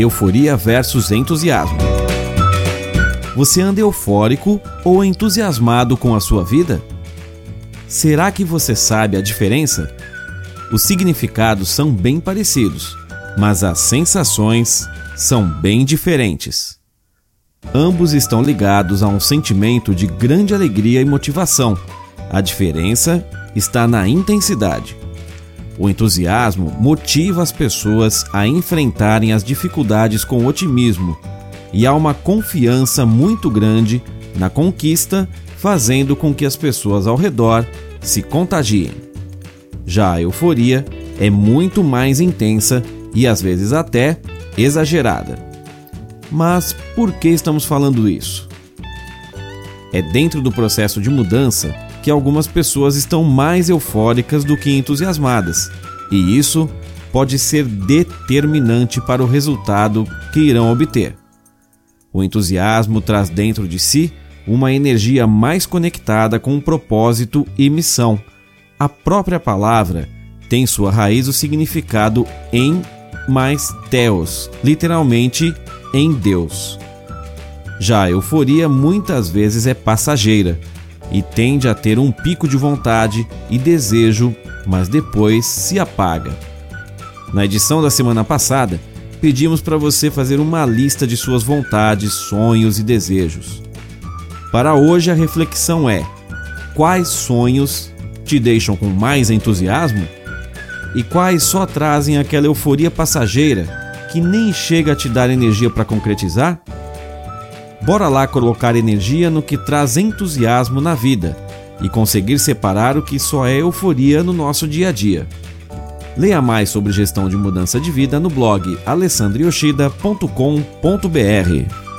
Euforia versus entusiasmo. Você anda eufórico ou entusiasmado com a sua vida? Será que você sabe a diferença? Os significados são bem parecidos, mas as sensações são bem diferentes. Ambos estão ligados a um sentimento de grande alegria e motivação. A diferença está na intensidade. O entusiasmo motiva as pessoas a enfrentarem as dificuldades com otimismo e há uma confiança muito grande na conquista, fazendo com que as pessoas ao redor se contagiem. Já a euforia é muito mais intensa e às vezes até exagerada. Mas por que estamos falando isso? É dentro do processo de mudança que algumas pessoas estão mais eufóricas do que entusiasmadas, e isso pode ser determinante para o resultado que irão obter. O entusiasmo traz dentro de si uma energia mais conectada com um propósito e missão. A própria palavra tem sua raiz o significado em mais Theos, literalmente em Deus. Já a euforia muitas vezes é passageira e tende a ter um pico de vontade e desejo, mas depois se apaga. Na edição da semana passada, pedimos para você fazer uma lista de suas vontades, sonhos e desejos. Para hoje, a reflexão é: quais sonhos te deixam com mais entusiasmo e quais só trazem aquela euforia passageira que nem chega a te dar energia para concretizar? Bora lá colocar energia no que traz entusiasmo na vida e conseguir separar o que só é euforia no nosso dia a dia. Leia mais sobre gestão de mudança de vida no blog alessandrioshida.com.br.